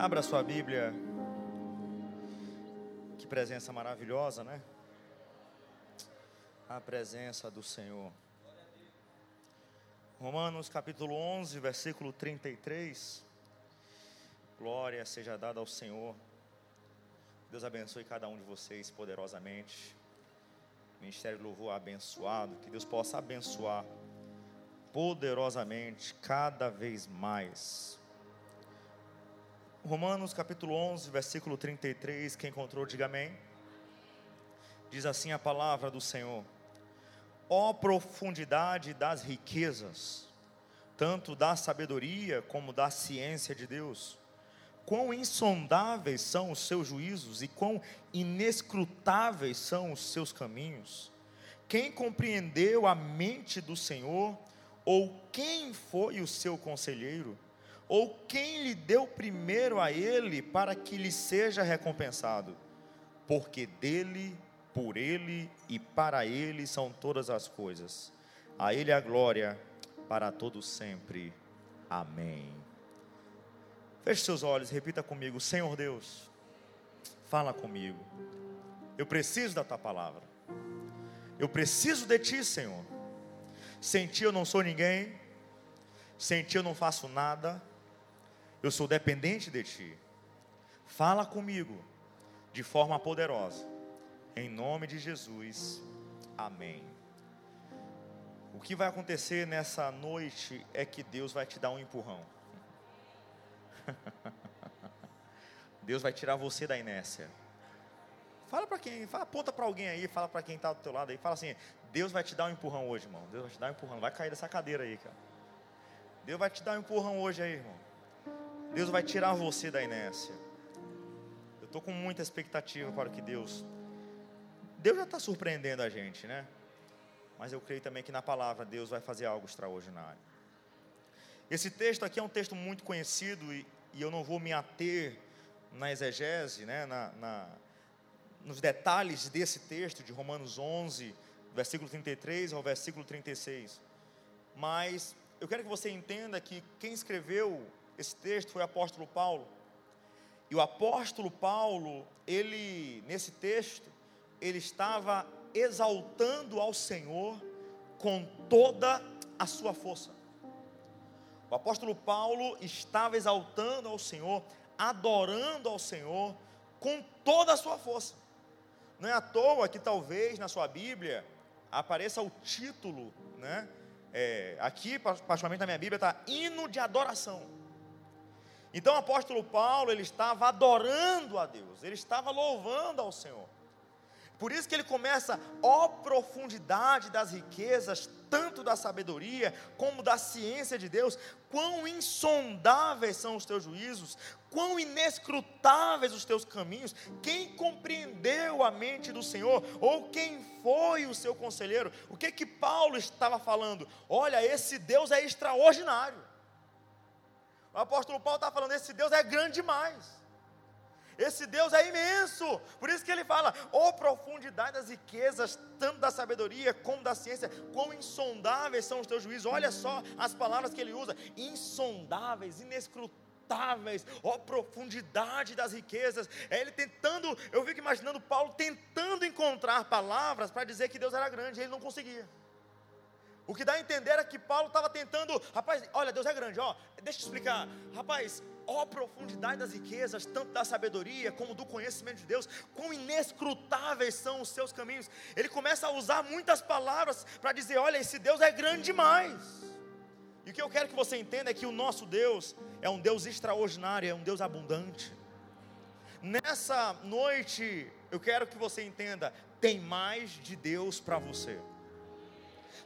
Abra sua Bíblia. Que presença maravilhosa, né? A presença do Senhor. Romanos capítulo 11, versículo 33. Glória seja dada ao Senhor. Deus abençoe cada um de vocês poderosamente. Ministério de Louvor abençoado. Que Deus possa abençoar poderosamente cada vez mais. Romanos capítulo 11, versículo 33. Quem encontrou, diga amém. Diz assim a palavra do Senhor: Ó profundidade das riquezas, tanto da sabedoria como da ciência de Deus quão insondáveis são os seus juízos e quão inescrutáveis são os seus caminhos. Quem compreendeu a mente do Senhor, ou quem foi o seu conselheiro, ou quem lhe deu primeiro a ele para que lhe seja recompensado? Porque dele, por ele e para ele são todas as coisas. A ele a glória para todos sempre. Amém. Feche seus olhos, repita comigo: Senhor Deus, fala comigo. Eu preciso da tua palavra. Eu preciso de ti, Senhor. Sem ti eu não sou ninguém. Sem ti eu não faço nada. Eu sou dependente de ti. Fala comigo de forma poderosa. Em nome de Jesus. Amém. O que vai acontecer nessa noite é que Deus vai te dar um empurrão. Deus vai tirar você da inércia. Fala para quem, fala, aponta para alguém aí, fala para quem está do teu lado aí, fala assim: Deus vai te dar um empurrão hoje, irmão. Deus vai te dar um empurrão, vai cair dessa cadeira aí, cara. Deus vai te dar um empurrão hoje aí, irmão. Deus vai tirar você da inércia. Eu estou com muita expectativa para que Deus. Deus já está surpreendendo a gente, né? Mas eu creio também que na palavra Deus vai fazer algo extraordinário. Esse texto aqui é um texto muito conhecido e, e eu não vou me ater na exegese, né, na, na, nos detalhes desse texto de Romanos 11, versículo 33 ao versículo 36. Mas eu quero que você entenda que quem escreveu esse texto foi o apóstolo Paulo. E o apóstolo Paulo, ele, nesse texto, ele estava exaltando ao Senhor com toda a sua força. O apóstolo Paulo estava exaltando ao Senhor, adorando ao Senhor com toda a sua força. Não é à toa que talvez na sua Bíblia apareça o título, né? É, aqui, particularmente na minha Bíblia, está hino de adoração. Então o apóstolo Paulo, ele estava adorando a Deus, ele estava louvando ao Senhor. Por isso que ele começa, ó profundidade das riquezas, tanto da sabedoria como da ciência de Deus, quão insondáveis são os teus juízos, quão inescrutáveis os teus caminhos. Quem compreendeu a mente do Senhor, ou quem foi o seu conselheiro? O que que Paulo estava falando? Olha, esse Deus é extraordinário. O apóstolo Paulo está falando: esse Deus é grande demais. Esse Deus é imenso. Por isso que ele fala: "Ó oh, profundidade das riquezas, tanto da sabedoria como da ciência, quão insondáveis são os teus juízos". Olha só as palavras que ele usa: insondáveis, inescrutáveis, ó oh, profundidade das riquezas. É ele tentando, eu fico imaginando Paulo tentando encontrar palavras para dizer que Deus era grande, ele não conseguia. O que dá a entender é que Paulo estava tentando, rapaz, olha, Deus é grande, ó, deixa eu explicar, rapaz, ó profundidade das riquezas, tanto da sabedoria como do conhecimento de Deus, quão inescrutáveis são os seus caminhos. Ele começa a usar muitas palavras para dizer: olha, esse Deus é grande demais. E o que eu quero que você entenda é que o nosso Deus é um Deus extraordinário, é um Deus abundante. Nessa noite, eu quero que você entenda: tem mais de Deus para você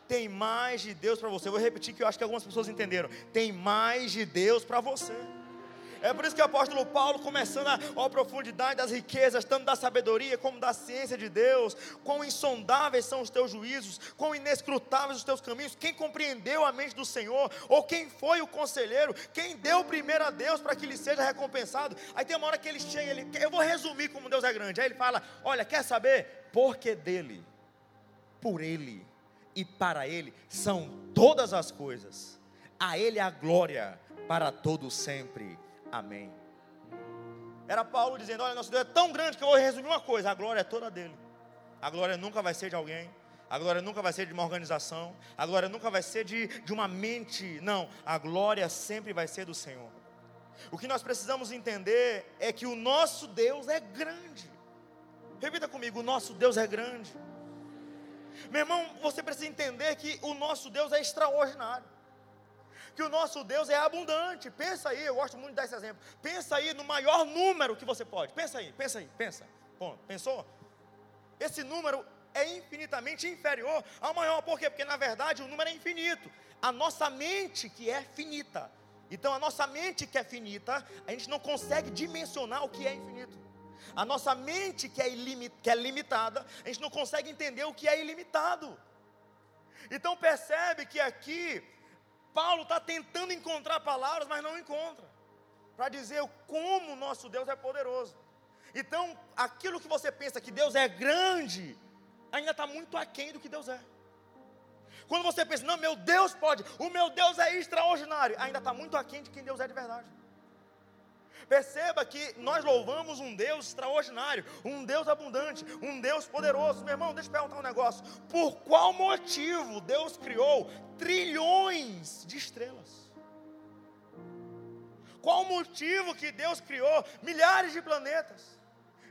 tem mais de Deus para você. Vou repetir que eu acho que algumas pessoas entenderam. Tem mais de Deus para você. É por isso que o apóstolo Paulo, começando a, a profundidade das riquezas, tanto da sabedoria como da ciência de Deus, quão insondáveis são os teus juízos, quão inescrutáveis os teus caminhos, quem compreendeu a mente do Senhor, ou quem foi o conselheiro, quem deu primeiro a Deus para que lhe seja recompensado. Aí tem uma hora que ele chega, ele, eu vou resumir como Deus é grande. Aí ele fala: Olha, quer saber? Porque dele, por ele e para ele são todas as coisas. A ele a glória para todo sempre. Amém. Era Paulo dizendo: Olha, nosso Deus é tão grande que eu vou resumir uma coisa: a glória é toda dele. A glória nunca vai ser de alguém. A glória nunca vai ser de uma organização. A glória nunca vai ser de, de uma mente. Não. A glória sempre vai ser do Senhor. O que nós precisamos entender é que o nosso Deus é grande. Repita comigo: o nosso Deus é grande. Meu irmão, você precisa entender que o nosso Deus é extraordinário. Que o nosso Deus é abundante. Pensa aí, eu gosto muito de dar esse exemplo. Pensa aí no maior número que você pode. Pensa aí, pensa aí, pensa. Bom, pensou? Esse número é infinitamente inferior ao maior. Por quê? Porque na verdade o número é infinito. A nossa mente que é finita. Então a nossa mente que é finita, a gente não consegue dimensionar o que é infinito. A nossa mente que é, que é limitada, a gente não consegue entender o que é ilimitado. Então percebe que aqui Paulo está tentando encontrar palavras, mas não encontra, para dizer como nosso Deus é poderoso. Então, aquilo que você pensa que Deus é grande, ainda está muito aquém do que Deus é. Quando você pensa, não, meu Deus pode, o meu Deus é extraordinário, ainda está muito aquém de quem Deus é de verdade. Perceba que nós louvamos um Deus extraordinário, um Deus abundante, um Deus poderoso. Meu irmão, deixa eu perguntar um negócio: por qual motivo Deus criou trilhões de estrelas? Qual o motivo que Deus criou milhares de planetas,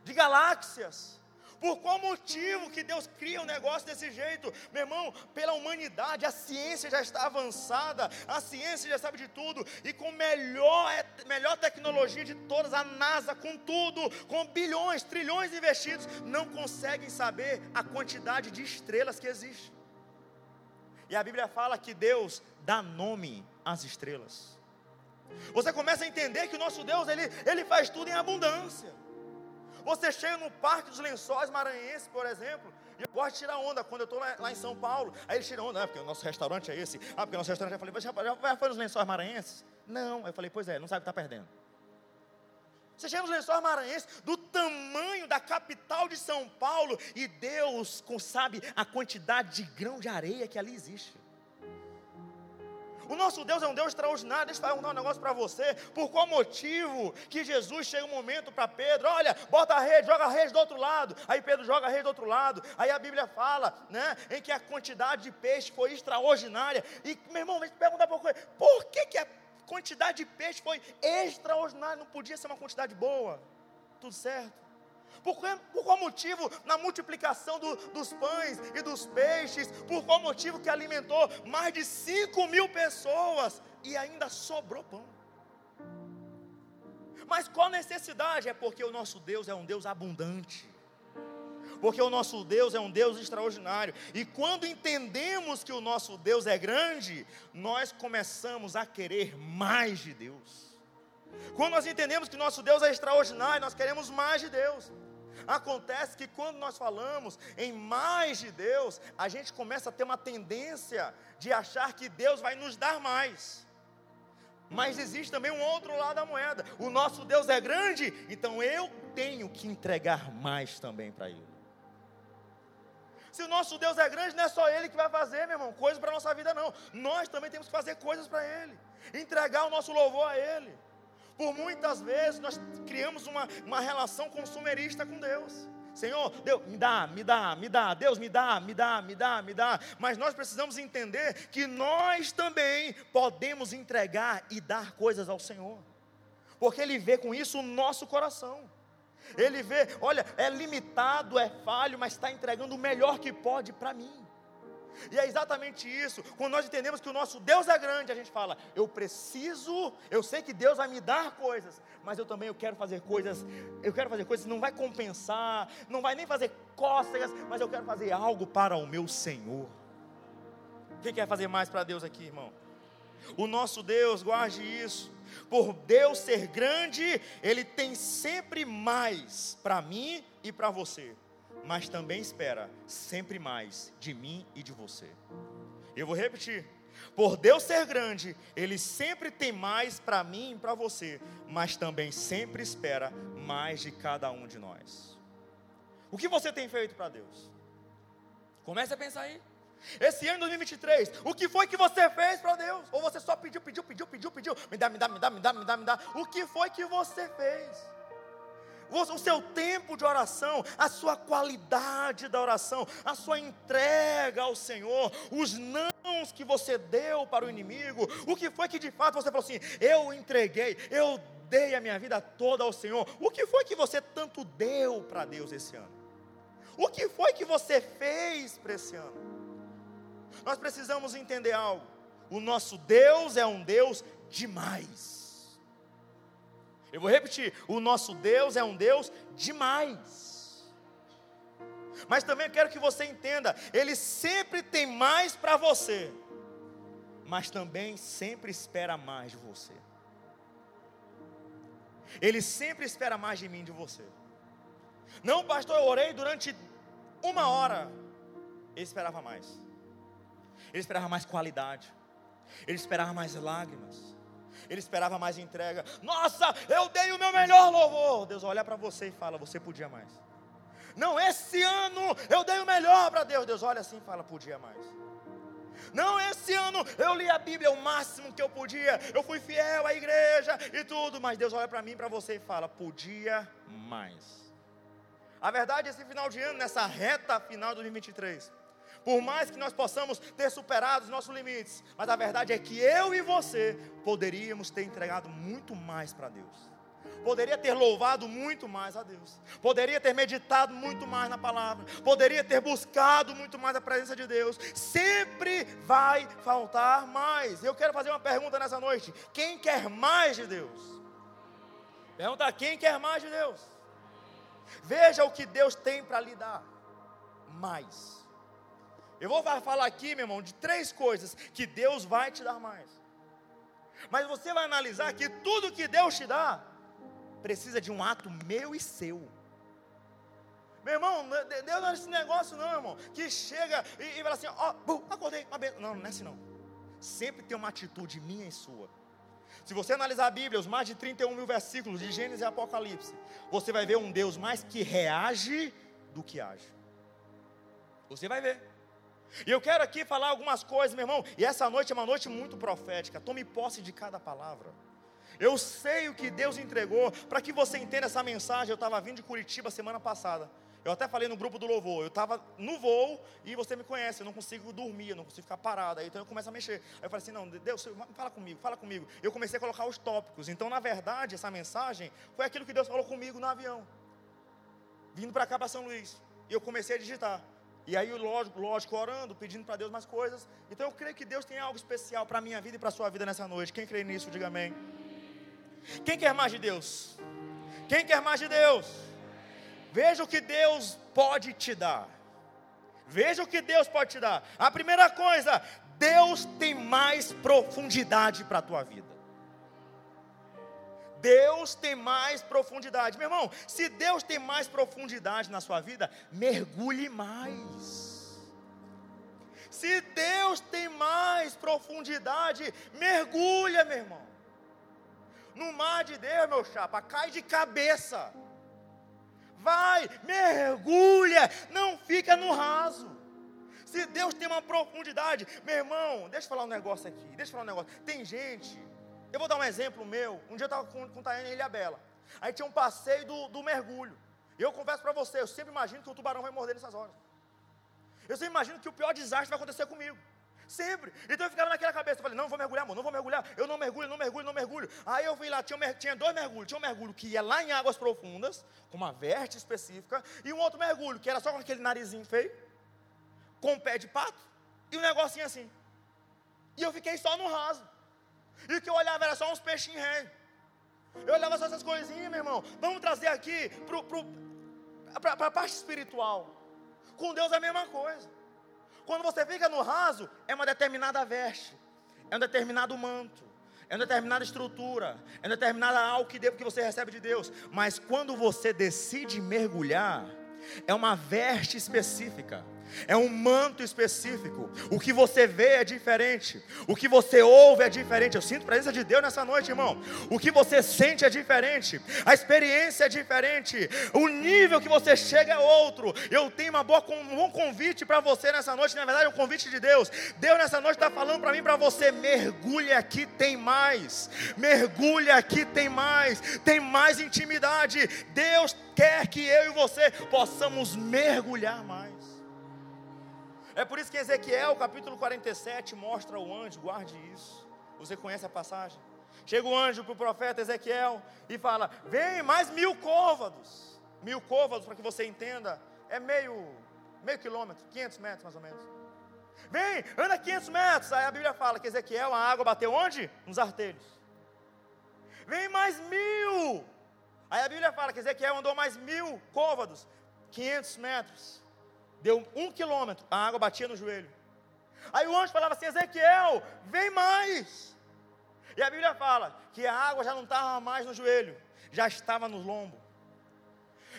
de galáxias? Por qual motivo que Deus cria um negócio desse jeito? Meu irmão, pela humanidade, a ciência já está avançada, a ciência já sabe de tudo, e com melhor, melhor tecnologia de todas, a NASA, com tudo, com bilhões, trilhões investidos, não conseguem saber a quantidade de estrelas que existe. E a Bíblia fala que Deus dá nome às estrelas. Você começa a entender que o nosso Deus, ele, ele faz tudo em abundância. Você chega no Parque dos Lençóis Maranhenses, por exemplo, e eu gosto de tirar onda quando eu estou lá, lá, em São Paulo. Aí eles tiram onda, ah, porque o nosso restaurante é esse. Ah, porque o nosso restaurante. Eu falei, já, já, já foi nos Lençóis Maranhenses? Não. Eu falei, pois é, não sabe o que está perdendo. Você chega nos Lençóis Maranhenses, do tamanho da capital de São Paulo, e Deus sabe a quantidade de grão de areia que ali existe. O nosso Deus é um Deus extraordinário. Deixa eu perguntar um negócio para você. Por qual motivo que Jesus chega um momento para Pedro: olha, bota a rede, joga a rede do outro lado. Aí Pedro joga a rede do outro lado. Aí a Bíblia fala, né, em que a quantidade de peixe foi extraordinária. E, meu irmão, deixa eu perguntar para você: por que, que a quantidade de peixe foi extraordinária? Não podia ser uma quantidade boa? Tudo certo? Por, por qual motivo na multiplicação do, dos pães e dos peixes? Por qual motivo que alimentou mais de 5 mil pessoas e ainda sobrou pão? Mas qual necessidade? É porque o nosso Deus é um Deus abundante. Porque o nosso Deus é um Deus extraordinário. E quando entendemos que o nosso Deus é grande, nós começamos a querer mais de Deus. Quando nós entendemos que nosso Deus é extraordinário, nós queremos mais de Deus. Acontece que quando nós falamos em mais de Deus, a gente começa a ter uma tendência de achar que Deus vai nos dar mais. Mas existe também um outro lado da moeda. O nosso Deus é grande, então eu tenho que entregar mais também para Ele. Se o nosso Deus é grande, não é só Ele que vai fazer, meu irmão, coisas para a nossa vida, não. Nós também temos que fazer coisas para Ele, entregar o nosso louvor a Ele. Por muitas vezes nós criamos uma, uma relação consumerista com Deus. Senhor, Deus, me dá, me dá, me dá, Deus me dá, me dá, me dá, me dá. Mas nós precisamos entender que nós também podemos entregar e dar coisas ao Senhor, porque Ele vê com isso o nosso coração. Ele vê, olha, é limitado, é falho, mas está entregando o melhor que pode para mim. E é exatamente isso. Quando nós entendemos que o nosso Deus é grande, a gente fala: eu preciso, eu sei que Deus vai me dar coisas, mas eu também eu quero fazer coisas, eu quero fazer coisas que não vai compensar, não vai nem fazer cócegas, mas eu quero fazer algo para o meu Senhor. Quem quer fazer mais para Deus aqui, irmão? O nosso Deus, guarde isso. Por Deus ser grande, Ele tem sempre mais para mim e para você mas também espera sempre mais de mim e de você. Eu vou repetir. Por Deus ser grande, Ele sempre tem mais para mim e para você, mas também sempre espera mais de cada um de nós. O que você tem feito para Deus? Comece a pensar aí. Esse ano 2023, o que foi que você fez para Deus? Ou você só pediu, pediu, pediu, pediu, pediu, me dá, me dá, me dá, me dá, me dá, me dá. O que foi que você fez? O seu tempo de oração, a sua qualidade da oração, a sua entrega ao Senhor, os nãos que você deu para o inimigo, o que foi que de fato você falou assim: eu entreguei, eu dei a minha vida toda ao Senhor. O que foi que você tanto deu para Deus esse ano? O que foi que você fez para esse ano? Nós precisamos entender algo. O nosso Deus é um Deus demais. Eu vou repetir: o nosso Deus é um Deus demais. Mas também quero que você entenda: Ele sempre tem mais para você, mas também sempre espera mais de você. Ele sempre espera mais de mim de você. Não, pastor, eu orei durante uma hora. Ele esperava mais. Ele esperava mais qualidade. Ele esperava mais lágrimas ele esperava mais entrega. Nossa, eu dei o meu melhor louvor. Deus olha para você e fala: Você podia mais. Não, esse ano eu dei o melhor para Deus. Deus olha assim e fala: Podia mais. Não, esse ano eu li a Bíblia o máximo que eu podia. Eu fui fiel à igreja e tudo. Mas Deus olha para mim, para você e fala: Podia mais. A verdade, esse final de ano, nessa reta final de 2023 por mais que nós possamos ter superado os nossos limites, mas a verdade é que eu e você poderíamos ter entregado muito mais para Deus. Poderia ter louvado muito mais a Deus, poderia ter meditado muito mais na palavra, poderia ter buscado muito mais a presença de Deus. Sempre vai faltar mais. Eu quero fazer uma pergunta nessa noite: quem quer mais de Deus? Pergunta: quem quer mais de Deus? Veja o que Deus tem para lhe dar: mais. Eu vou falar aqui, meu irmão, de três coisas que Deus vai te dar mais. Mas você vai analisar que tudo que Deus te dá precisa de um ato meu e seu. Meu irmão, Deus não é esse negócio, não, irmão. Que chega e, e fala assim: Ó, acordei, uma Não, não é assim, não. Sempre tem uma atitude minha e sua. Se você analisar a Bíblia, os mais de 31 mil versículos de Gênesis e Apocalipse, você vai ver um Deus mais que reage do que age. Você vai ver. E eu quero aqui falar algumas coisas, meu irmão. E essa noite é uma noite muito profética. Tome posse de cada palavra. Eu sei o que Deus entregou para que você entenda essa mensagem. Eu estava vindo de Curitiba semana passada. Eu até falei no grupo do louvor. Eu estava no voo e você me conhece. Eu não consigo dormir, eu não consigo ficar parado. Aí, então eu começo a mexer. Aí eu falei assim: Não, Deus, fala comigo, fala comigo. Eu comecei a colocar os tópicos. Então, na verdade, essa mensagem foi aquilo que Deus falou comigo no avião, vindo para cá para São Luís. E eu comecei a digitar. E aí, lógico, lógico, orando, pedindo para Deus mais coisas. Então eu creio que Deus tem algo especial para a minha vida e para a sua vida nessa noite. Quem crê nisso, diga amém. Quem quer mais de Deus? Quem quer mais de Deus? Veja o que Deus pode te dar. Veja o que Deus pode te dar. A primeira coisa, Deus tem mais profundidade para a tua vida. Deus tem mais profundidade. Meu irmão, se Deus tem mais profundidade na sua vida, mergulhe mais. Se Deus tem mais profundidade, mergulha, meu irmão. No mar de Deus, meu chapa, cai de cabeça. Vai, mergulha, não fica no raso. Se Deus tem uma profundidade, meu irmão, deixa eu falar um negócio aqui, deixa eu falar um negócio. Tem gente eu vou dar um exemplo meu. Um dia eu estava com, com o Tayane em Ilha Bela. Aí tinha um passeio do, do mergulho. E eu confesso para você, eu sempre imagino que o tubarão vai morder nessas horas. Eu sempre imagino que o pior desastre vai acontecer comigo. Sempre. Então eu ficava naquela cabeça. Eu falei, não, vou mergulhar, amor, não vou mergulhar. Eu não mergulho, não mergulho, não mergulho. Aí eu fui lá, tinha, tinha dois mergulhos. Tinha um mergulho que ia lá em águas profundas, com uma verte específica, e um outro mergulho, que era só com aquele narizinho feio, com um pé de pato, e um negocinho assim. E eu fiquei só no raso. E o que eu olhava era só uns peixinhos ré. Eu olhava só essas coisinhas, meu irmão. Vamos trazer aqui para a parte espiritual. Com Deus é a mesma coisa. Quando você fica no raso, é uma determinada veste, é um determinado manto, é uma determinada estrutura, é uma determinada algo que você recebe de Deus. Mas quando você decide mergulhar, é uma veste específica, é um manto específico. O que você vê é diferente. O que você ouve é diferente. Eu sinto a presença de Deus nessa noite, irmão. O que você sente é diferente. A experiência é diferente. O nível que você chega é outro. Eu tenho uma boa, um bom convite para você nessa noite. Na verdade, é um convite de Deus. Deus nessa noite está falando para mim, para você: mergulhe aqui, tem mais. Mergulhe aqui, tem mais. Tem mais intimidade. Deus quer que eu e você possamos mergulhar mais. É por isso que Ezequiel, capítulo 47, mostra o anjo, guarde isso. Você conhece a passagem? Chega o anjo para o profeta Ezequiel e fala: Vem mais mil côvados. Mil côvados, para que você entenda, é meio, meio quilômetro, 500 metros mais ou menos. Vem, anda 500 metros. Aí a Bíblia fala que Ezequiel, a água bateu onde? Nos artelhos. Vem mais mil. Aí a Bíblia fala que Ezequiel andou mais mil côvados, 500 metros deu um quilômetro, a água batia no joelho. Aí o anjo falava assim: Ezequiel, vem mais. E a Bíblia fala que a água já não estava mais no joelho, já estava no lombo.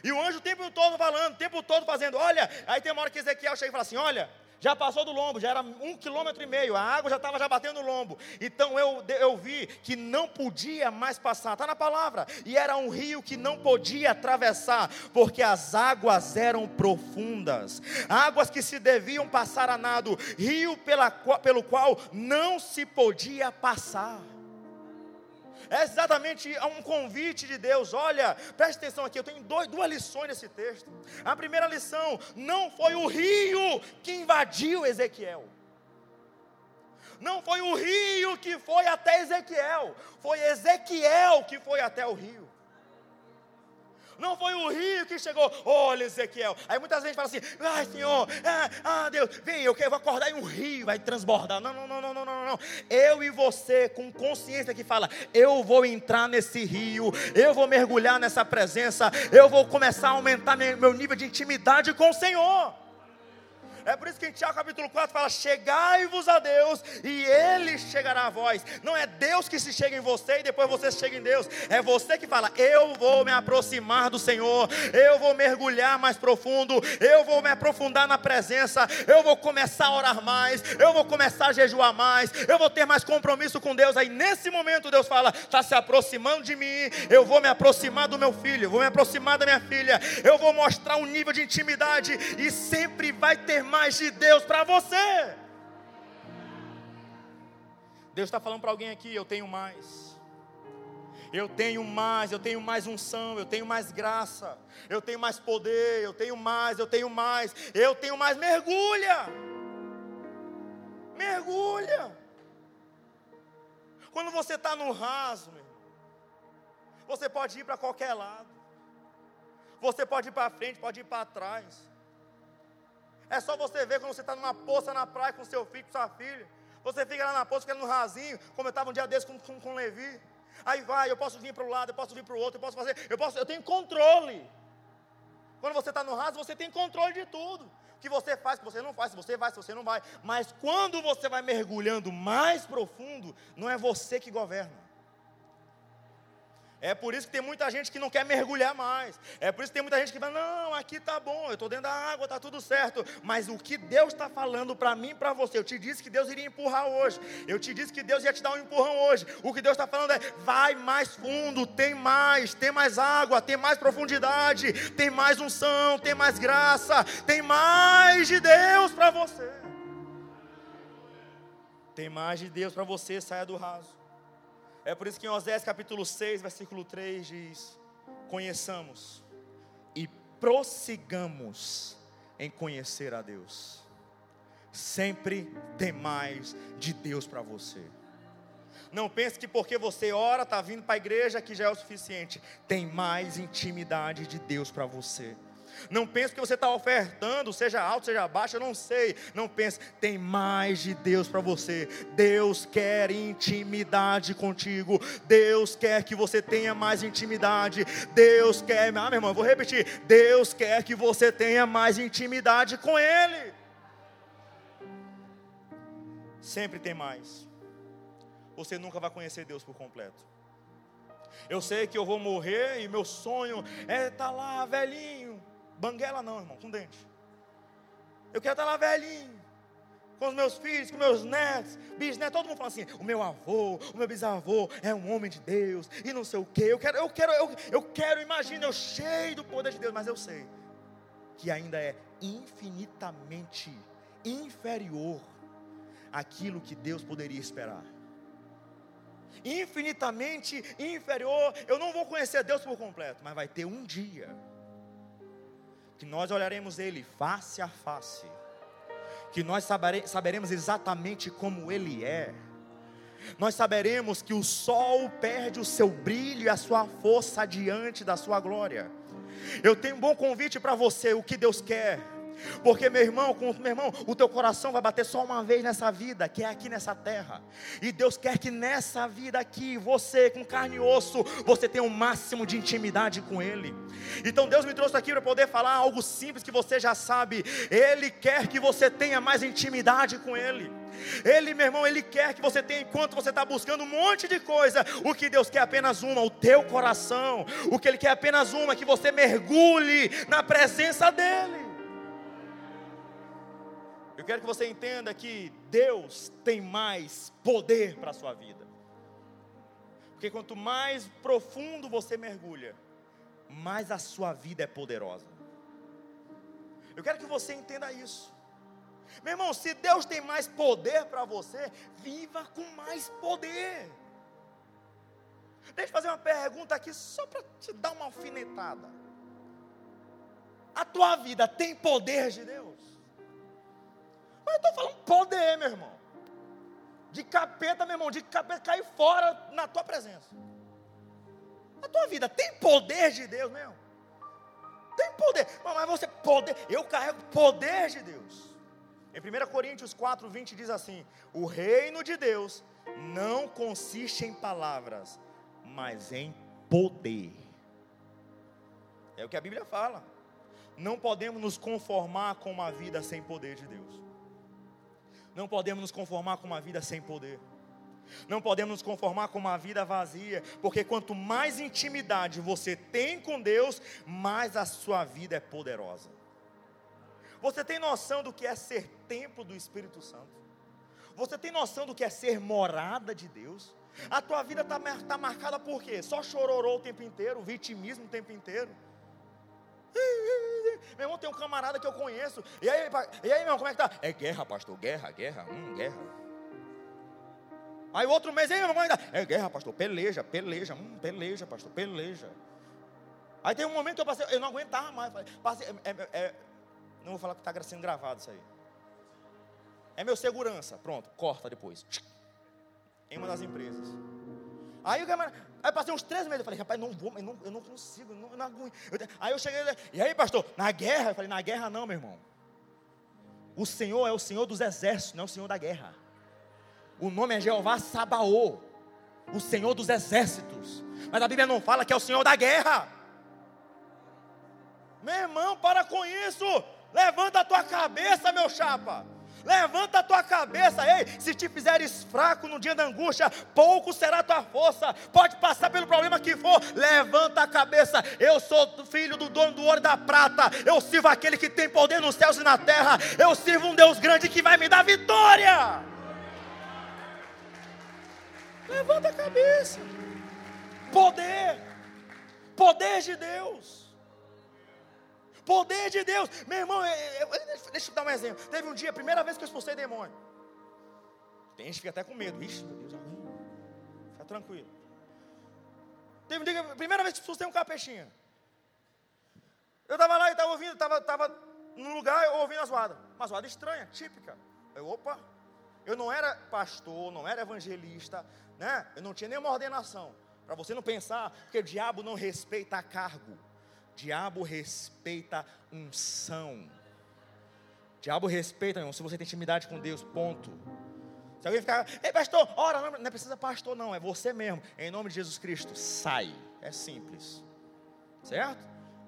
E o anjo o tempo todo falando, o tempo todo fazendo, olha, aí tem uma hora que Ezequiel chega e fala assim: olha, já passou do lombo, já era um quilômetro e meio, a água já estava já batendo no lombo. Então eu, eu vi que não podia mais passar, está na palavra. E era um rio que não podia atravessar, porque as águas eram profundas, águas que se deviam passar a nado, rio pela, pelo qual não se podia passar. É exatamente um convite de Deus. Olha, preste atenção aqui, eu tenho dois, duas lições nesse texto. A primeira lição: não foi o rio que invadiu Ezequiel. Não foi o rio que foi até Ezequiel, foi Ezequiel que foi até o rio. Não foi o rio que chegou, olha Ezequiel. Aí muitas vezes fala assim: ai Senhor, ah, ah Deus, vem, eu quero, acordar em um rio, vai transbordar. Não, não, não, não, não, não, não. Eu e você, com consciência que fala: eu vou entrar nesse rio, eu vou mergulhar nessa presença, eu vou começar a aumentar meu nível de intimidade com o Senhor. É por isso que em Tiago capítulo 4 fala: Chegai-vos a Deus e Ele chegará a vós. Não é Deus que se chega em você e depois você se chega em Deus. É você que fala: Eu vou me aproximar do Senhor, eu vou mergulhar mais profundo, eu vou me aprofundar na presença, eu vou começar a orar mais, eu vou começar a jejuar mais, eu vou ter mais compromisso com Deus. Aí nesse momento Deus fala: Está se aproximando de mim, eu vou me aproximar do meu filho, vou me aproximar da minha filha, eu vou mostrar um nível de intimidade e sempre vai ter mais mais de Deus para você. Deus está falando para alguém aqui: eu tenho mais. Eu tenho mais, eu tenho mais unção, eu tenho mais graça, eu tenho mais poder, eu tenho mais, eu tenho mais, eu tenho mais. Mergulha, mergulha. Quando você está no raso, você pode ir para qualquer lado, você pode ir para frente, pode ir para trás. É só você ver quando você está numa poça na praia com seu filho, com sua filha. Você fica lá na poça, fica no rasinho, como eu estava um dia desse com, com, com Levi. Aí vai, eu posso vir para o lado, eu posso vir para o outro, eu posso fazer, eu posso, eu tenho controle. Quando você está no raso, você tem controle de tudo. O que você faz, o que você não faz, se você vai, se você não vai. Mas quando você vai mergulhando mais profundo, não é você que governa. É por isso que tem muita gente que não quer mergulhar mais. É por isso que tem muita gente que fala: não, aqui tá bom, eu estou dentro da água, tá tudo certo. Mas o que Deus está falando para mim e para você, eu te disse que Deus iria empurrar hoje. Eu te disse que Deus ia te dar um empurrão hoje. O que Deus está falando é: vai mais fundo, tem mais, tem mais água, tem mais profundidade, tem mais unção, tem mais graça, tem mais de Deus para você. Tem mais de Deus para você, saia do raso. É por isso que em Osés capítulo 6, versículo 3 diz: Conheçamos e prossigamos em conhecer a Deus. Sempre tem mais de Deus para você. Não pense que porque você ora, está vindo para a igreja, que já é o suficiente. Tem mais intimidade de Deus para você. Não pense que você está ofertando, seja alto, seja baixo, eu não sei. Não pense, tem mais de Deus para você. Deus quer intimidade contigo. Deus quer que você tenha mais intimidade. Deus quer, ah, meu irmão, eu vou repetir. Deus quer que você tenha mais intimidade com Ele. Sempre tem mais. Você nunca vai conhecer Deus por completo. Eu sei que eu vou morrer e meu sonho é estar tá lá velhinho Banguela não, irmão, com dente. Eu quero estar lá velhinho. Com os meus filhos, com meus netos, bisnetos, todo mundo fala assim: o meu avô, o meu bisavô é um homem de Deus, e não sei o quê. Eu quero, eu quero, eu, eu quero, imagina, eu cheio do poder de Deus, mas eu sei que ainda é infinitamente inferior àquilo que Deus poderia esperar infinitamente inferior. Eu não vou conhecer Deus por completo, mas vai ter um dia que nós olharemos Ele face a face, que nós saberemos exatamente como Ele é. Nós saberemos que o sol perde o seu brilho e a sua força diante da sua glória. Eu tenho um bom convite para você, o que Deus quer porque, meu irmão, com, meu irmão, o teu coração vai bater só uma vez nessa vida, que é aqui nessa terra. E Deus quer que nessa vida aqui, você, com carne e osso, você tenha o um máximo de intimidade com Ele. Então Deus me trouxe aqui para poder falar algo simples que você já sabe. Ele quer que você tenha mais intimidade com Ele. Ele, meu irmão, Ele quer que você tenha, enquanto você está buscando um monte de coisa, o que Deus quer é apenas uma, o teu coração. O que Ele quer é apenas uma, que você mergulhe na presença dEle. Eu quero que você entenda que Deus tem mais poder para a sua vida. Porque quanto mais profundo você mergulha, mais a sua vida é poderosa. Eu quero que você entenda isso. Meu irmão, se Deus tem mais poder para você, viva com mais poder. Deixa eu fazer uma pergunta aqui só para te dar uma alfinetada. A tua vida tem poder de Deus? Mas eu estou falando poder, meu irmão. De capeta, meu irmão, de capeta cair fora na tua presença. A tua vida tem poder de Deus mesmo? Tem poder. Mas você poder, eu carrego poder de Deus. Em 1 Coríntios 4, 20 diz assim: O reino de Deus não consiste em palavras, mas em poder. É o que a Bíblia fala. Não podemos nos conformar com uma vida sem poder de Deus. Não podemos nos conformar com uma vida sem poder. Não podemos nos conformar com uma vida vazia, porque quanto mais intimidade você tem com Deus, mais a sua vida é poderosa. Você tem noção do que é ser templo do Espírito Santo? Você tem noção do que é ser morada de Deus? A tua vida está tá marcada por quê? Só chororou o tempo inteiro, vitimismo o tempo inteiro. Meu irmão, tem um camarada que eu conheço. E aí, e aí, meu irmão, como é que tá? É guerra, pastor. Guerra, guerra, hum, guerra. Aí outro mês, meu irmão, como é tá? É guerra, pastor. Peleja, peleja, hum, peleja, pastor, peleja. Aí tem um momento que eu passei, eu não aguentava mais. Passei, é, é, é, não vou falar que está sendo gravado isso aí. É meu segurança. Pronto, corta depois. Em uma das empresas. Aí o camarada, aí passei uns três meses, eu falei, rapaz, não vou, eu não, eu não consigo, não, eu não aguento. aí eu cheguei, e aí pastor, na guerra? Eu falei, na guerra não, meu irmão. O Senhor é o Senhor dos exércitos, não é o Senhor da guerra. O nome é Jeová Sabaô, o Senhor dos exércitos. Mas a Bíblia não fala que é o Senhor da guerra. Meu irmão, para com isso. Levanta a tua cabeça, meu chapa. Levanta a tua cabeça, ei. Se te fizeres fraco no dia da angústia, pouco será a tua força. Pode passar pelo problema que for, levanta a cabeça. Eu sou filho do dono do ouro e da prata. Eu sirvo aquele que tem poder nos céus e na terra. Eu sirvo um Deus grande que vai me dar vitória. Levanta a cabeça. Poder. Poder de Deus. Poder de Deus. Meu irmão, eu, eu, deixa eu dar um exemplo. Teve um dia, a primeira vez que eu expulsei demônio. Tem gente que fica até com medo. Ixi, meu Deus, Fica tranquilo. Teve um dia, a primeira vez que expulsei um capexinha. Eu estava lá e estava ouvindo, estava tava num lugar, ouvindo a zoada. Uma zoada estranha, típica. Eu, opa, eu não era pastor, não era evangelista, né? Eu não tinha nenhuma ordenação. Para você não pensar, porque o diabo não respeita cargo. Diabo respeita unção. Diabo respeita, irmão, se você tem intimidade com Deus, ponto. Se alguém ficar, ei pastor, ora, não, não precisa pastor, não, é você mesmo. Em nome de Jesus Cristo, sai. É simples. Certo?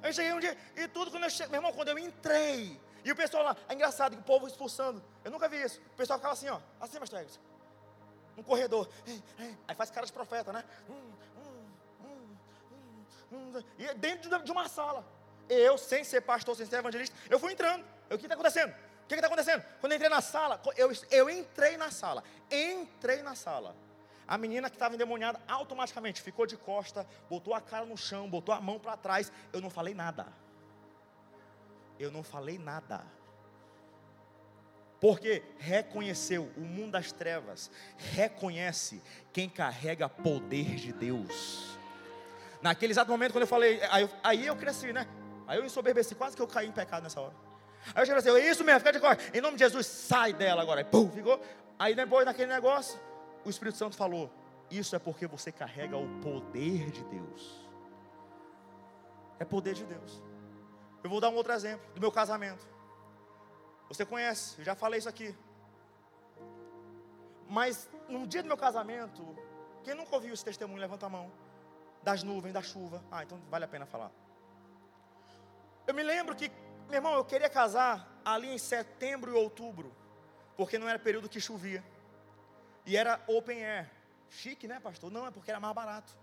Eu cheguei um dia, e tudo quando eu cheguei, meu irmão, quando eu entrei, e o pessoal lá, é engraçado, o povo expulsando. Eu nunca vi isso. O pessoal ficava assim, ó, assim, pastor Eggs. Um corredor. Aí faz cara de profeta, né? Hum, e é dentro de uma sala. Eu, sem ser pastor, sem ser evangelista, eu fui entrando. O que está acontecendo? O que está acontecendo? Quando eu entrei na sala, eu, eu entrei na sala, entrei na sala. A menina que estava endemoniada automaticamente ficou de costa, botou a cara no chão, botou a mão para trás. Eu não falei nada. Eu não falei nada. Porque reconheceu o mundo das trevas, reconhece quem carrega poder de Deus. Naquele exato momento, quando eu falei, aí eu, aí eu cresci, né? Aí eu ensoberbeci, quase que eu caí em pecado nessa hora. Aí eu cheguei assim, isso mesmo, fica de cor. Em nome de Jesus, sai dela agora. Aí, pum, ficou. Aí depois naquele negócio, o Espírito Santo falou: Isso é porque você carrega o poder de Deus. É poder de Deus. Eu vou dar um outro exemplo do meu casamento. Você conhece, eu já falei isso aqui. Mas no dia do meu casamento, quem nunca ouviu esse testemunho, levanta a mão. Das nuvens, da chuva. Ah, então vale a pena falar. Eu me lembro que, meu irmão, eu queria casar ali em setembro e outubro, porque não era período que chovia. E era open air. Chique, né, pastor? Não, é porque era mais barato.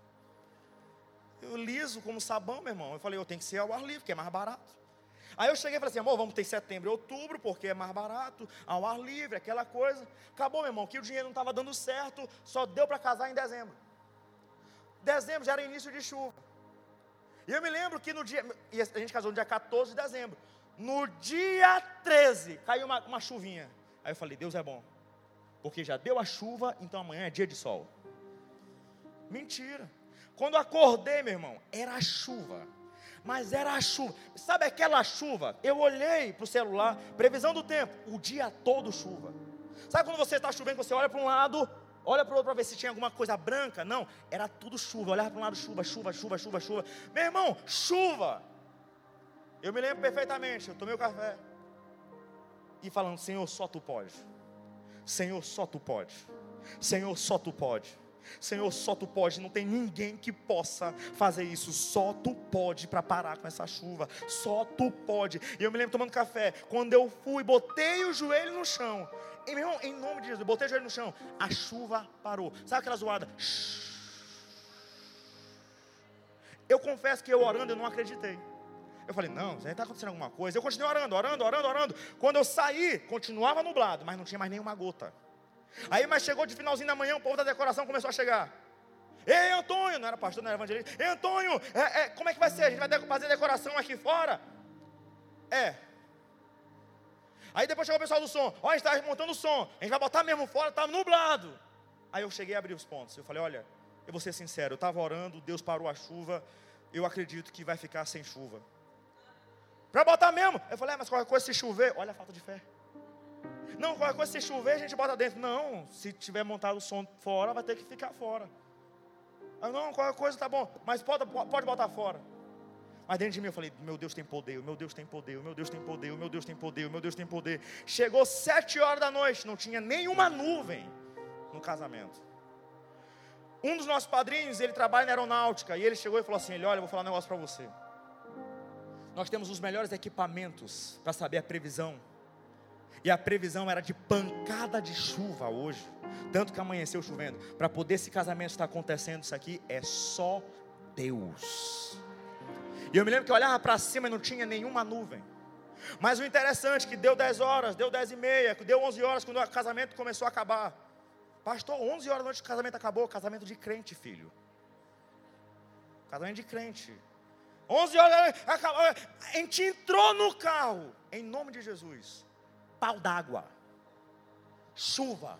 Eu liso como sabão, meu irmão. Eu falei, eu tenho que ser ao ar livre, que é mais barato. Aí eu cheguei e falei assim, amor, vamos ter setembro e outubro, porque é mais barato, ao ar livre, aquela coisa. Acabou, meu irmão, que o dinheiro não estava dando certo, só deu para casar em dezembro. Dezembro já era início de chuva. E eu me lembro que no dia, e a gente casou no dia 14 de dezembro. No dia 13, caiu uma, uma chuvinha. Aí eu falei, Deus é bom porque já deu a chuva, então amanhã é dia de sol. Mentira. Quando acordei, meu irmão, era a chuva. Mas era a chuva. Sabe aquela chuva? Eu olhei para o celular, previsão do tempo, o dia todo chuva. Sabe quando você está chovendo, você olha para um lado, olha para o outro para ver se tinha alguma coisa branca? Não, era tudo chuva. Olhava para um lado, chuva, chuva, chuva, chuva, chuva. Meu irmão, chuva. Eu me lembro perfeitamente. Eu tomei o café e falando, Senhor, só tu pode. Senhor, só tu pode. Senhor, só tu pode. Senhor, só tu pode, não tem ninguém que possa fazer isso. Só tu pode para parar com essa chuva. Só tu pode. E eu me lembro tomando café, quando eu fui, botei o joelho no chão. E meu irmão, em nome de Jesus, botei o joelho no chão. A chuva parou. Sabe aquela zoada? Eu confesso que eu orando, eu não acreditei. Eu falei, não, está acontecendo alguma coisa. Eu continuei orando, orando, orando, orando. Quando eu saí, continuava nublado, mas não tinha mais nenhuma gota. Aí, mas chegou de finalzinho da manhã, o povo da decoração começou a chegar. Ei, Antônio, não era pastor, não era evangelista. Ei, Antônio, é, é, como é que vai ser? A gente vai fazer decoração aqui fora? É. Aí depois chegou o pessoal do som. Olha, a gente está montando o som. A gente vai botar mesmo fora, está nublado. Aí eu cheguei a abrir os pontos. Eu falei, olha, eu vou ser sincero, eu estava orando, Deus parou a chuva. Eu acredito que vai ficar sem chuva. Para botar mesmo. Eu falei, é, mas qualquer coisa se chover, olha a falta de fé. Não, qualquer coisa se chover, a gente bota dentro. Não, se tiver montado o som fora, vai ter que ficar fora. Eu, não, qualquer coisa tá bom, mas pode, pode botar fora. Mas dentro de mim eu falei, meu Deus tem poder, meu Deus tem poder, meu Deus tem poder, meu Deus tem poder, meu Deus tem poder. Chegou sete horas da noite, não tinha nenhuma nuvem no casamento. Um dos nossos padrinhos, ele trabalha na aeronáutica, e ele chegou e falou assim, ele, olha, eu vou falar um negócio para você. Nós temos os melhores equipamentos para saber a previsão. E a previsão era de pancada de chuva hoje. Tanto que amanheceu chovendo. Para poder esse casamento estar acontecendo, isso aqui é só Deus. E eu me lembro que eu olhava para cima e não tinha nenhuma nuvem. Mas o interessante é que deu 10 horas, deu 10 e meia, deu 11 horas quando o casamento começou a acabar. Pastor, 11 horas da noite o casamento acabou. Casamento de crente, filho. Casamento de crente. 11 horas, a gente entrou no carro, em nome de Jesus. Pau d'água, chuva.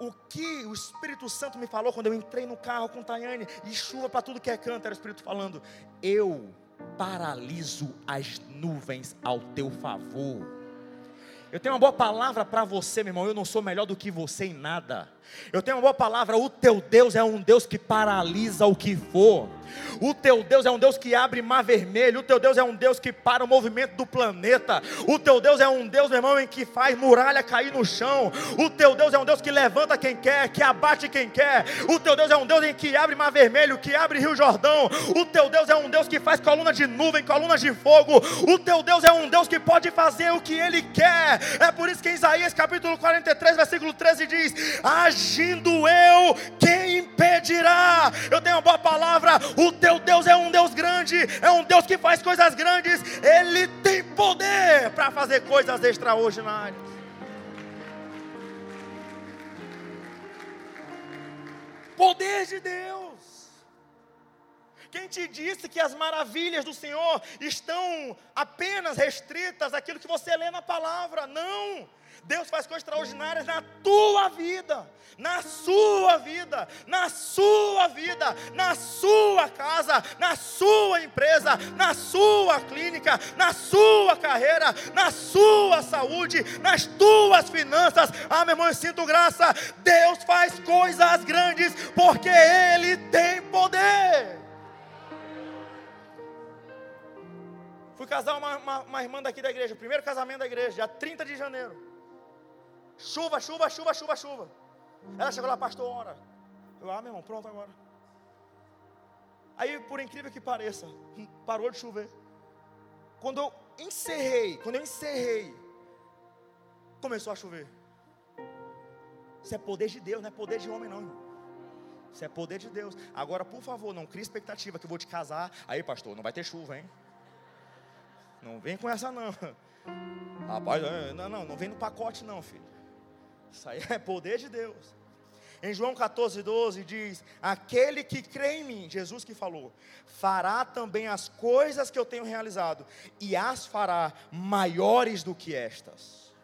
O que o Espírito Santo me falou quando eu entrei no carro com Tayane, e chuva para tudo que é canto, era o Espírito falando: Eu paraliso as nuvens ao teu favor. Eu tenho uma boa palavra para você, meu irmão. Eu não sou melhor do que você em nada. Eu tenho uma boa palavra. O teu Deus é um Deus que paralisa o que for. O teu Deus é um Deus que abre mar vermelho. O teu Deus é um Deus que para o movimento do planeta. O teu Deus é um Deus, meu irmão, em que faz muralha cair no chão. O teu Deus é um Deus que levanta quem quer, que abate quem quer. O teu Deus é um Deus em que abre mar vermelho, que abre rio Jordão. O teu Deus é um Deus que faz coluna de nuvem, colunas de fogo. O teu Deus é um Deus que pode fazer o que ele quer. É por isso que em Isaías capítulo 43, versículo 13 diz: Agindo eu, quem impedirá? Eu tenho uma boa palavra. O teu Deus é um Deus grande, é um Deus que faz coisas grandes, Ele tem poder para fazer coisas extraordinárias. Poder de Deus. Quem te disse que as maravilhas do Senhor estão apenas restritas àquilo que você lê na palavra? Não. Deus faz coisas extraordinárias na tua vida, na sua vida, na sua vida, na sua casa, na sua empresa, na sua clínica, na sua carreira, na sua saúde, nas tuas finanças. Ah, meu irmão, eu sinto graça. Deus faz coisas grandes porque Ele tem poder. Fui casar uma, uma, uma irmã daqui da igreja, o primeiro casamento da igreja, dia 30 de janeiro. Chuva, chuva, chuva, chuva, chuva. Ela chegou lá, pastor, ora. Eu, ah, meu irmão, pronto agora. Aí, por incrível que pareça, parou de chover. Quando eu encerrei, quando eu encerrei, começou a chover. Isso é poder de Deus, não é poder de homem, não, irmão. Isso é poder de Deus. Agora, por favor, não crie expectativa que eu vou te casar. Aí, pastor, não vai ter chuva, hein? Não vem com essa, não. Rapaz, não, não, não vem no pacote, não, filho. Isso aí é poder de Deus. Em João 14, 12 diz: Aquele que crê em mim, Jesus que falou, fará também as coisas que eu tenho realizado, e as fará maiores do que estas.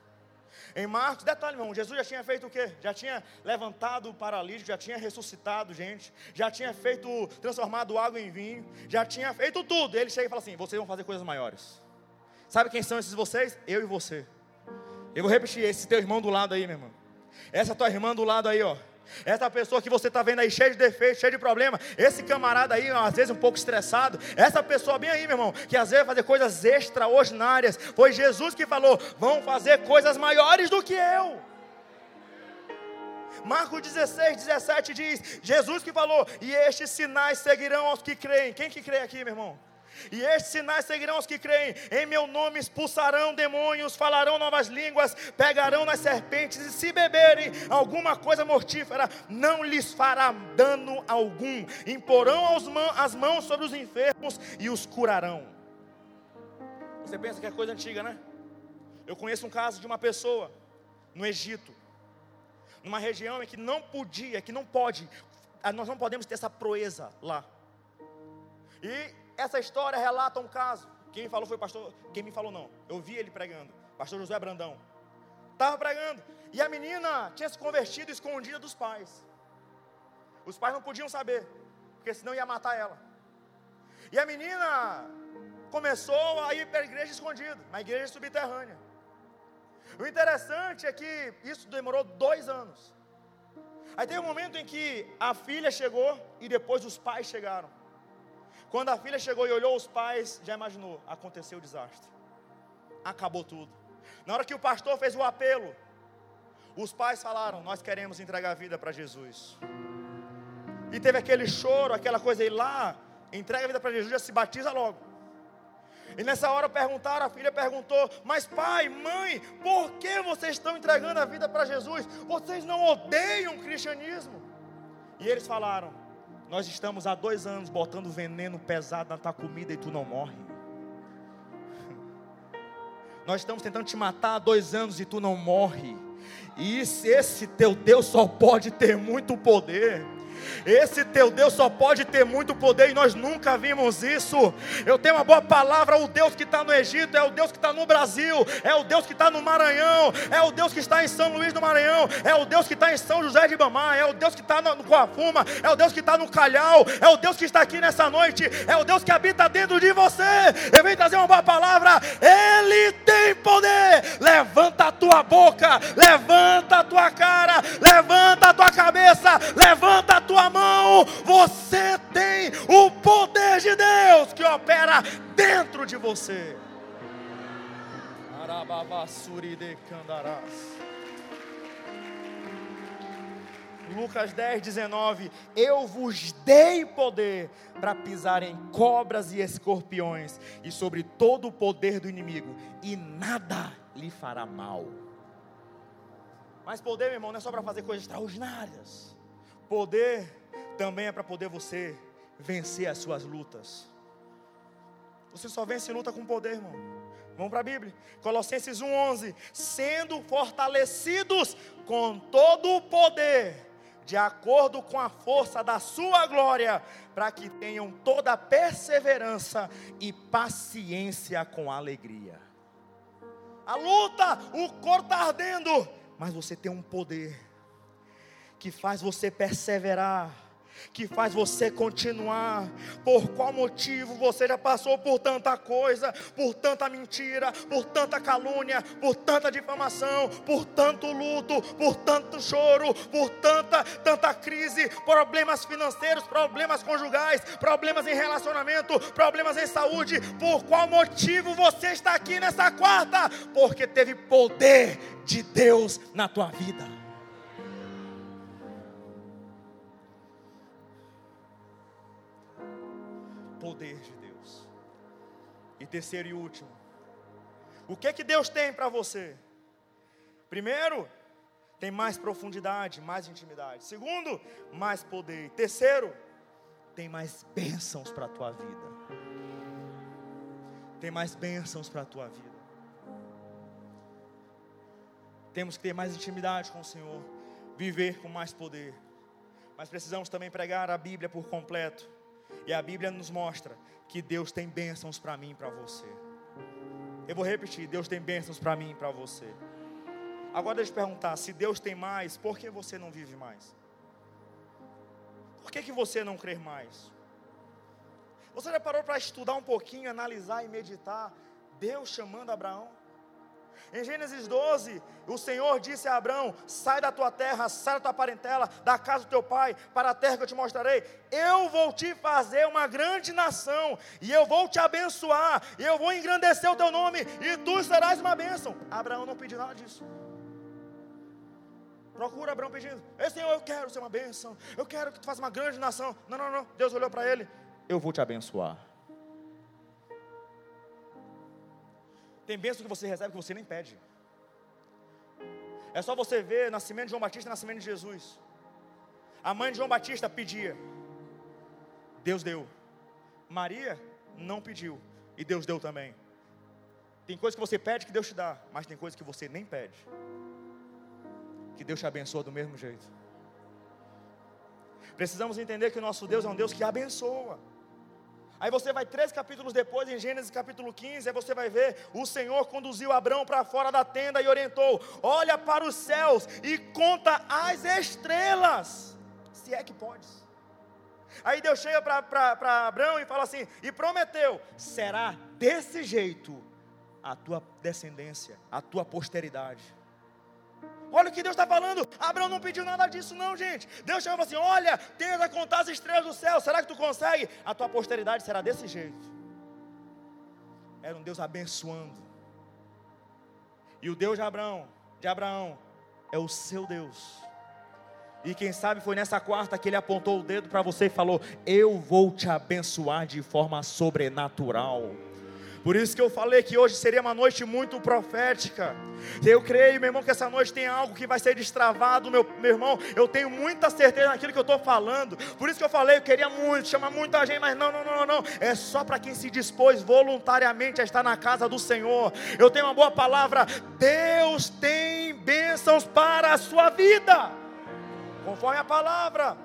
Em Marcos, detalhe, irmão, Jesus já tinha feito o quê? Já tinha levantado o paralítico, já tinha ressuscitado gente, já tinha feito, transformado água em vinho, já tinha feito tudo. Ele chega e fala assim: vocês vão fazer coisas maiores. Sabe quem são esses vocês? Eu e você. Eu vou repetir, esse teu irmão do lado aí, meu irmão. Essa tua irmã do lado aí, ó. Essa pessoa que você está vendo aí cheia de defeitos, cheia de problema, esse camarada aí, às vezes um pouco estressado, essa pessoa bem aí, meu irmão, que às vezes vai fazer coisas extraordinárias, foi Jesus que falou: vão fazer coisas maiores do que eu. Marcos 16, 17 diz: Jesus que falou, e estes sinais seguirão aos que creem. Quem que crê aqui, meu irmão? E estes sinais seguirão os que creem. Em meu nome expulsarão demônios, falarão novas línguas, pegarão nas serpentes, e se beberem alguma coisa mortífera, não lhes fará dano algum. Imporão as mãos sobre os enfermos e os curarão. Você pensa que é coisa antiga, né? Eu conheço um caso de uma pessoa no Egito, numa região em que não podia, que não pode, nós não podemos ter essa proeza lá. E essa história relata um caso. Quem falou foi o pastor. Quem me falou não. Eu vi ele pregando. Pastor José Brandão. Estava pregando. E a menina tinha se convertido escondida dos pais. Os pais não podiam saber. Porque senão ia matar ela. E a menina começou a ir para a igreja escondida. Na igreja subterrânea. O interessante é que isso demorou dois anos. Aí tem um momento em que a filha chegou e depois os pais chegaram. Quando a filha chegou e olhou os pais, já imaginou, aconteceu o desastre. Acabou tudo. Na hora que o pastor fez o apelo, os pais falaram: Nós queremos entregar a vida para Jesus. E teve aquele choro, aquela coisa aí lá, entrega a vida para Jesus, já se batiza logo. E nessa hora perguntaram, a filha perguntou: Mas pai, mãe, por que vocês estão entregando a vida para Jesus? Vocês não odeiam o cristianismo? E eles falaram: nós estamos há dois anos botando veneno pesado na tua comida e tu não morre. Nós estamos tentando te matar há dois anos e tu não morre. E esse teu Deus só pode ter muito poder. Esse teu Deus só pode ter muito poder e nós nunca vimos isso. Eu tenho uma boa palavra: o Deus que está no Egito é o Deus que está no Brasil, é o Deus que está no Maranhão, é o Deus que está em São Luís do Maranhão, é o Deus que está em São José de Ibamá, é o Deus que está no Coafuma, é o Deus que está no Calhau, é o Deus que está aqui nessa noite, é o Deus que habita dentro de você. Eu venho trazer uma boa palavra: Ele tem poder. Levanta a tua boca, levanta a tua cara, levanta a tua cabeça, levanta a tua tua mão, você tem o poder de Deus que opera dentro de você. Lucas 10, 19: Eu vos dei poder para pisar em cobras e escorpiões e sobre todo o poder do inimigo, e nada lhe fará mal. Mas poder, meu irmão, não é só para fazer coisas extraordinárias. Poder também é para poder você vencer as suas lutas. Você só vence luta com poder, irmão. Vamos para a Bíblia. Colossenses 1:11, sendo fortalecidos com todo o poder, de acordo com a força da sua glória, para que tenham toda perseverança e paciência com alegria. A luta, o corpo está ardendo, mas você tem um poder que faz você perseverar que faz você continuar. Por qual motivo você já passou por tanta coisa, por tanta mentira, por tanta calúnia, por tanta difamação, por tanto luto, por tanto choro, por tanta tanta crise, problemas financeiros, problemas conjugais, problemas em relacionamento, problemas em saúde. Por qual motivo você está aqui nessa quarta? Porque teve poder de Deus na tua vida. Poder de Deus. E terceiro e último, o que que Deus tem para você? Primeiro, tem mais profundidade, mais intimidade. Segundo, mais poder. Terceiro, tem mais bênçãos para a tua vida. Tem mais bênçãos para a tua vida. Temos que ter mais intimidade com o Senhor, viver com mais poder. Mas precisamos também pregar a Bíblia por completo e a Bíblia nos mostra que Deus tem bênçãos para mim e para você. Eu vou repetir: Deus tem bênçãos para mim e para você. Agora deixa eu te perguntar: se Deus tem mais, por que você não vive mais? Por que, que você não crê mais? Você já parou para estudar um pouquinho, analisar e meditar Deus chamando Abraão? Em Gênesis 12, o Senhor disse a Abraão: Sai da tua terra, sai da tua parentela, da casa do teu pai, para a terra que eu te mostrarei. Eu vou te fazer uma grande nação, e eu vou te abençoar, e eu vou engrandecer o teu nome, e tu serás uma bênção. Abraão não pediu nada disso. Procura Abraão pedindo: Ei Senhor, eu quero ser uma bênção, eu quero que tu faça uma grande nação. Não, não, não. Deus olhou para ele: Eu vou te abençoar. Tem bênção que você recebe que você nem pede. É só você ver nascimento de João Batista e nascimento de Jesus. A mãe de João Batista pedia. Deus deu. Maria não pediu. E Deus deu também. Tem coisa que você pede que Deus te dá, mas tem coisa que você nem pede. Que Deus te abençoa do mesmo jeito. Precisamos entender que o nosso Deus é um Deus que abençoa. Aí você vai três capítulos depois, em Gênesis capítulo 15, aí você vai ver: o Senhor conduziu Abraão para fora da tenda e orientou: olha para os céus e conta as estrelas, se é que podes. Aí Deus chega para Abraão e fala assim: e prometeu: será desse jeito a tua descendência, a tua posteridade. Olha o que Deus está falando. Abraão não pediu nada disso, não, gente. Deus chama assim: olha, tenta contar as estrelas do céu. Será que tu consegue? A tua posteridade será desse jeito. Era um Deus abençoando. E o Deus de Abraão, de Abraão, é o seu Deus. E quem sabe foi nessa quarta que ele apontou o dedo para você e falou: Eu vou te abençoar de forma sobrenatural. Por isso que eu falei que hoje seria uma noite muito profética. Eu creio, meu irmão, que essa noite tem algo que vai ser destravado, meu, meu irmão. Eu tenho muita certeza naquilo que eu estou falando. Por isso que eu falei, eu queria muito, chamar muita gente, mas não, não, não, não. É só para quem se dispôs voluntariamente a estar na casa do Senhor. Eu tenho uma boa palavra. Deus tem bênçãos para a sua vida. Conforme a palavra.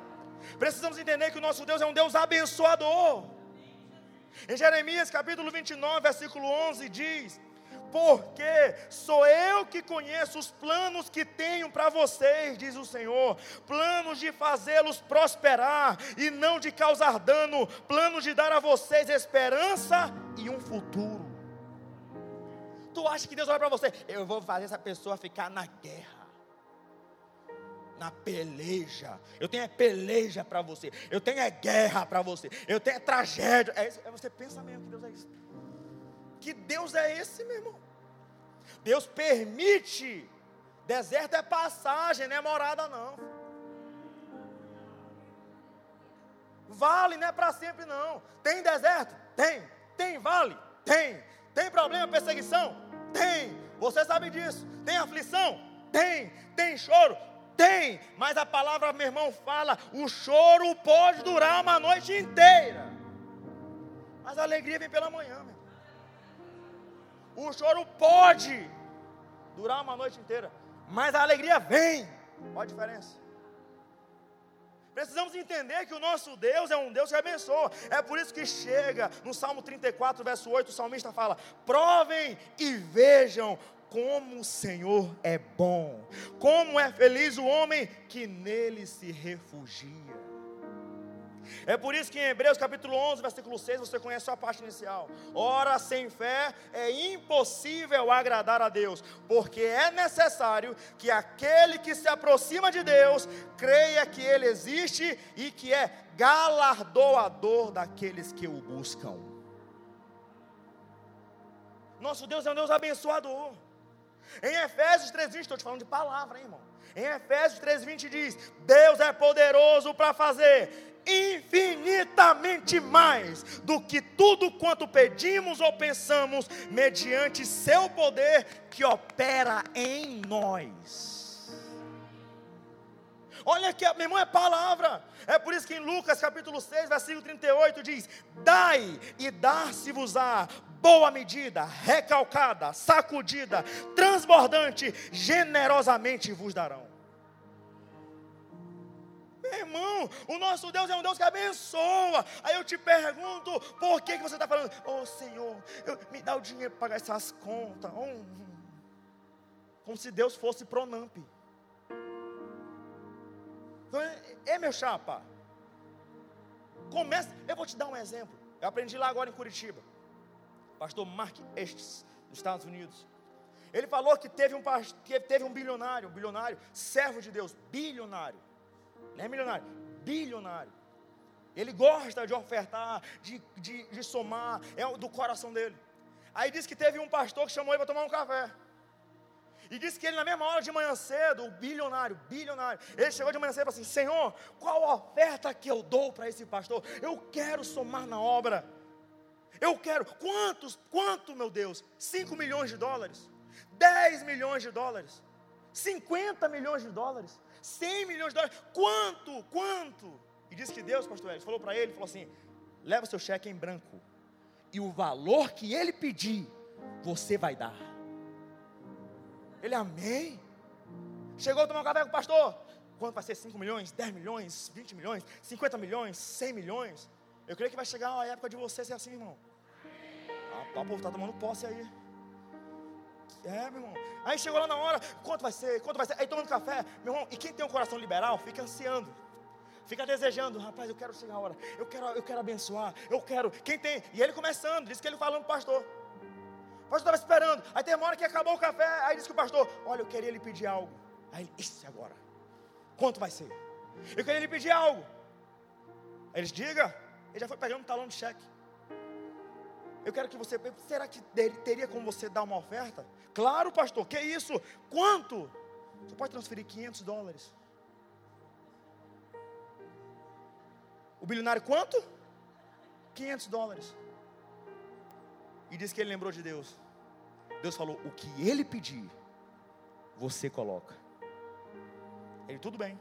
Precisamos entender que o nosso Deus é um Deus abençoador. Em Jeremias capítulo 29, versículo 11 diz: porque sou eu que conheço os planos que tenho para vocês, diz o Senhor, planos de fazê-los prosperar e não de causar dano, planos de dar a vocês esperança e um futuro. Tu acha que Deus olha para você? Eu vou fazer essa pessoa ficar na guerra na peleja. Eu tenho é peleja para você. Eu tenho é guerra para você. Eu tenho é tragédia. É, isso, é você pensa mesmo que Deus é isso. Que Deus é esse, meu irmão? Deus permite. Deserto é passagem, não é morada não. Vale não é para sempre não. Tem deserto? Tem. Tem vale? Tem. Tem problema, perseguição? Tem. Você sabe disso. Tem aflição? Tem. Tem choro? Tem, mas a palavra, meu irmão, fala: o choro pode durar uma noite inteira, mas a alegria vem pela manhã, meu. O choro pode durar uma noite inteira, mas a alegria vem. Qual a diferença? Precisamos entender que o nosso Deus é um Deus que abençoa. É por isso que chega no Salmo 34, verso 8, o salmista fala: Provem e vejam como o Senhor é bom, como é feliz o homem que nele se refugia. É por isso que em Hebreus capítulo 11, versículo 6, você conhece a parte inicial. Ora, sem fé é impossível agradar a Deus, porque é necessário que aquele que se aproxima de Deus creia que Ele existe e que é galardoador daqueles que o buscam. Nosso Deus é um Deus abençoador. Em Efésios 3,20, estou te falando de palavra, hein, irmão. Em Efésios 3,20 diz: Deus é poderoso para fazer infinitamente mais do que tudo quanto pedimos ou pensamos, mediante seu poder que opera em nós. Olha aqui, meu irmão, é palavra. É por isso que em Lucas capítulo 6, versículo 38 diz: Dai e dar-se-vos-á boa medida, recalcada, sacudida, transbordante, generosamente vos darão. Meu irmão, o nosso Deus é um Deus que abençoa. Aí eu te pergunto, por que, que você está falando? Oh Senhor, eu, me dá o dinheiro para pagar essas contas. Oh, como se Deus fosse Pronamp. Então, é, é meu chapa. Começa, eu vou te dar um exemplo. Eu aprendi lá agora em Curitiba. Pastor Mark Estes, dos Estados Unidos. Ele falou que teve um, que teve um bilionário, um bilionário, servo de Deus, bilionário não é milionário, bilionário. Ele gosta de ofertar, de, de, de somar, é do coração dele. Aí disse que teve um pastor que chamou ele para tomar um café. E disse que ele, na mesma hora de manhã cedo, o bilionário, bilionário, ele chegou de manhã cedo e falou assim: Senhor, qual a oferta que eu dou para esse pastor? Eu quero somar na obra. Eu quero, quantos, quanto, meu Deus? 5 milhões de dólares, 10 milhões de dólares, 50 milhões de dólares. 100 milhões de dólares. Quanto? Quanto? E disse que Deus, pastor Edson, falou para ele, falou assim: leva seu cheque em branco. E o valor que ele pedir, você vai dar. Ele, amém. Chegou a tomar um café com o pastor. Quanto vai ser 5 milhões, 10 milhões, 20 milhões, 50 milhões, 100 milhões? Eu creio que vai chegar a época de você ser assim, irmão. Ah, o povo está tomando posse aí. É, meu irmão. Aí chegou lá na hora, quanto vai ser? Quanto vai ser? Aí tomando café, meu irmão. E quem tem um coração liberal fica ansiando. Fica desejando, rapaz, eu quero chegar a hora. Eu quero, eu quero abençoar. Eu quero. Quem tem? E ele começando, disse que ele falando pastor. O pastor estava esperando. Aí tem uma hora que acabou o café. Aí disse que o pastor, olha, eu queria lhe pedir algo. Aí ele, isso agora. Quanto vai ser? Eu queria lhe pedir algo. Aí eles, diga. Ele já foi pegando um talão de cheque. Eu quero que você. Será que teria como você dar uma oferta? Claro, pastor. Que isso? Quanto? Você pode transferir 500 dólares. O bilionário quanto? 500 dólares. E disse que ele lembrou de Deus. Deus falou: O que ele pedir, você coloca. Ele, tudo bem.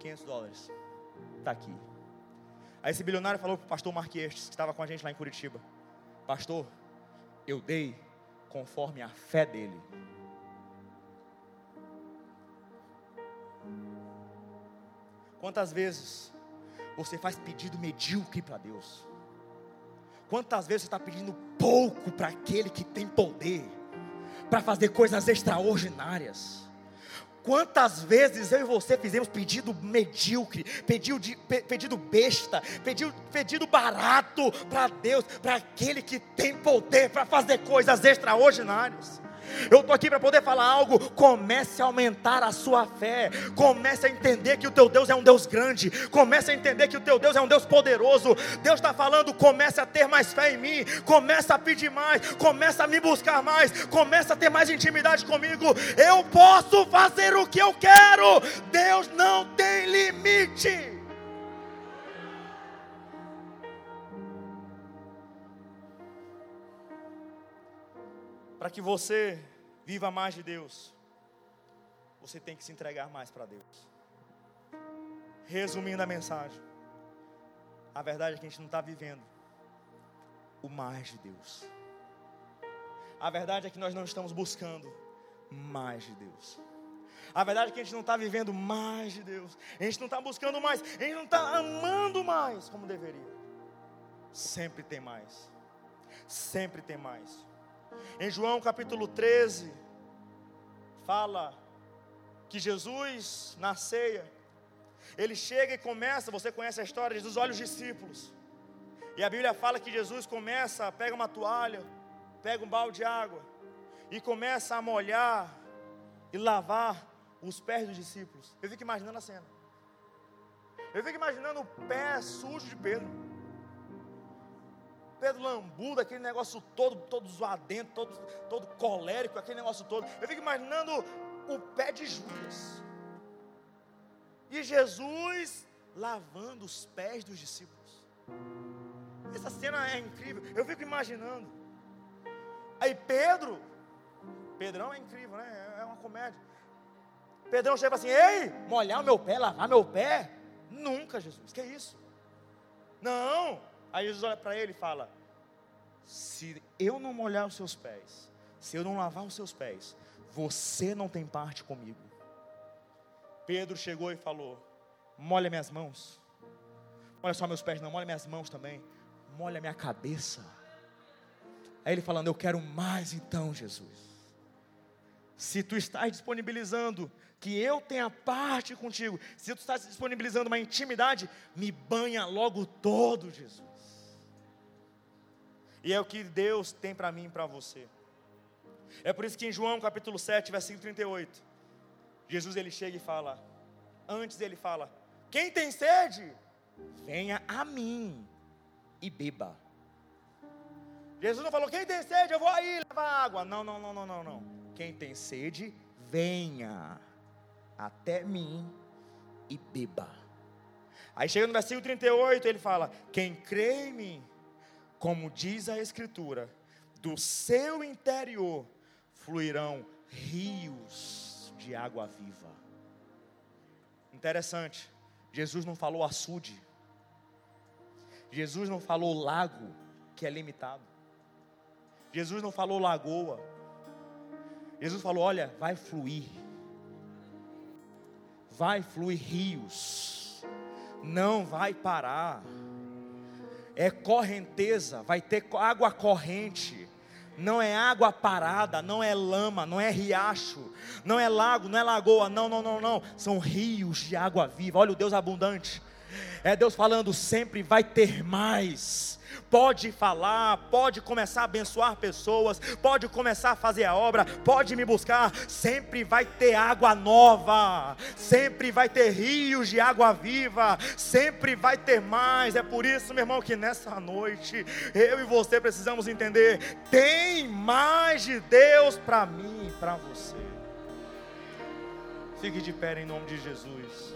500 dólares. Está aqui. Aí esse bilionário falou para o pastor Marquestes, que estava com a gente lá em Curitiba: Pastor, eu dei conforme a fé dele. Quantas vezes você faz pedido medíocre para Deus? Quantas vezes você está pedindo pouco para aquele que tem poder, para fazer coisas extraordinárias? Quantas vezes eu e você fizemos pedido medíocre, pedido, de, pedido besta, pedido, pedido barato para Deus, para aquele que tem poder para fazer coisas extraordinárias? Eu estou aqui para poder falar algo. Comece a aumentar a sua fé. Comece a entender que o teu Deus é um Deus grande. Comece a entender que o teu Deus é um Deus poderoso. Deus está falando: comece a ter mais fé em mim. Comece a pedir mais. Comece a me buscar mais. Comece a ter mais intimidade comigo. Eu posso fazer o que eu quero. Deus não tem limite. Para que você viva mais de Deus, você tem que se entregar mais para Deus. Resumindo a mensagem, a verdade é que a gente não está vivendo o mais de Deus. A verdade é que nós não estamos buscando mais de Deus. A verdade é que a gente não está vivendo mais de Deus. A gente não está buscando mais. A gente não está amando mais como deveria. Sempre tem mais. Sempre tem mais. Em João capítulo 13, fala que Jesus, na ceia, ele chega e começa, você conhece a história, Jesus olha os discípulos. E a Bíblia fala que Jesus começa, pega uma toalha, pega um balde de água e começa a molhar e lavar os pés dos discípulos. Eu fico imaginando a cena. Eu fico imaginando o pé sujo de Pedro. Pedro lambudo, aquele negócio todo, todo zoadento, todo, todo colérico, aquele negócio todo. Eu fico imaginando o pé de Judas. E Jesus lavando os pés dos discípulos. Essa cena é incrível. Eu fico imaginando. Aí Pedro, Pedrão é incrível, né? É uma comédia. Pedrão chega assim: Ei, molhar o meu pé, lavar meu pé? Nunca, Jesus. Que é isso? Não. Aí Jesus olha para ele e fala: Se eu não molhar os seus pés, se eu não lavar os seus pés, você não tem parte comigo. Pedro chegou e falou: Molha minhas mãos. Olha só meus pés, não, molha minhas mãos também. Molha minha cabeça. Aí ele falando: Eu quero mais então, Jesus. Se tu estás disponibilizando que eu tenha parte contigo, se tu estás disponibilizando uma intimidade, me banha logo todo, Jesus. E é o que Deus tem para mim e para você. É por isso que em João capítulo 7, versículo 38, Jesus ele chega e fala, antes ele fala: Quem tem sede, venha a mim e beba. Jesus não falou: Quem tem sede, eu vou aí levar água. Não, não, não, não, não, não. Quem tem sede, venha até mim e beba. Aí chega no versículo 38, ele fala: Quem crê em mim, como diz a Escritura, do seu interior fluirão rios de água viva. Interessante, Jesus não falou açude, Jesus não falou lago, que é limitado, Jesus não falou lagoa, Jesus falou: olha, vai fluir, vai fluir rios, não vai parar, é correnteza, vai ter água corrente, não é água parada, não é lama, não é riacho, não é lago, não é lagoa, não, não, não, não, são rios de água viva. Olha o Deus abundante. É Deus falando sempre vai ter mais pode falar, pode começar a abençoar pessoas, pode começar a fazer a obra, pode me buscar, sempre vai ter água nova, sempre vai ter rios de água viva, sempre vai ter mais. É por isso, meu irmão, que nessa noite eu e você precisamos entender: tem mais de Deus para mim e para você. Fique de pé em nome de Jesus.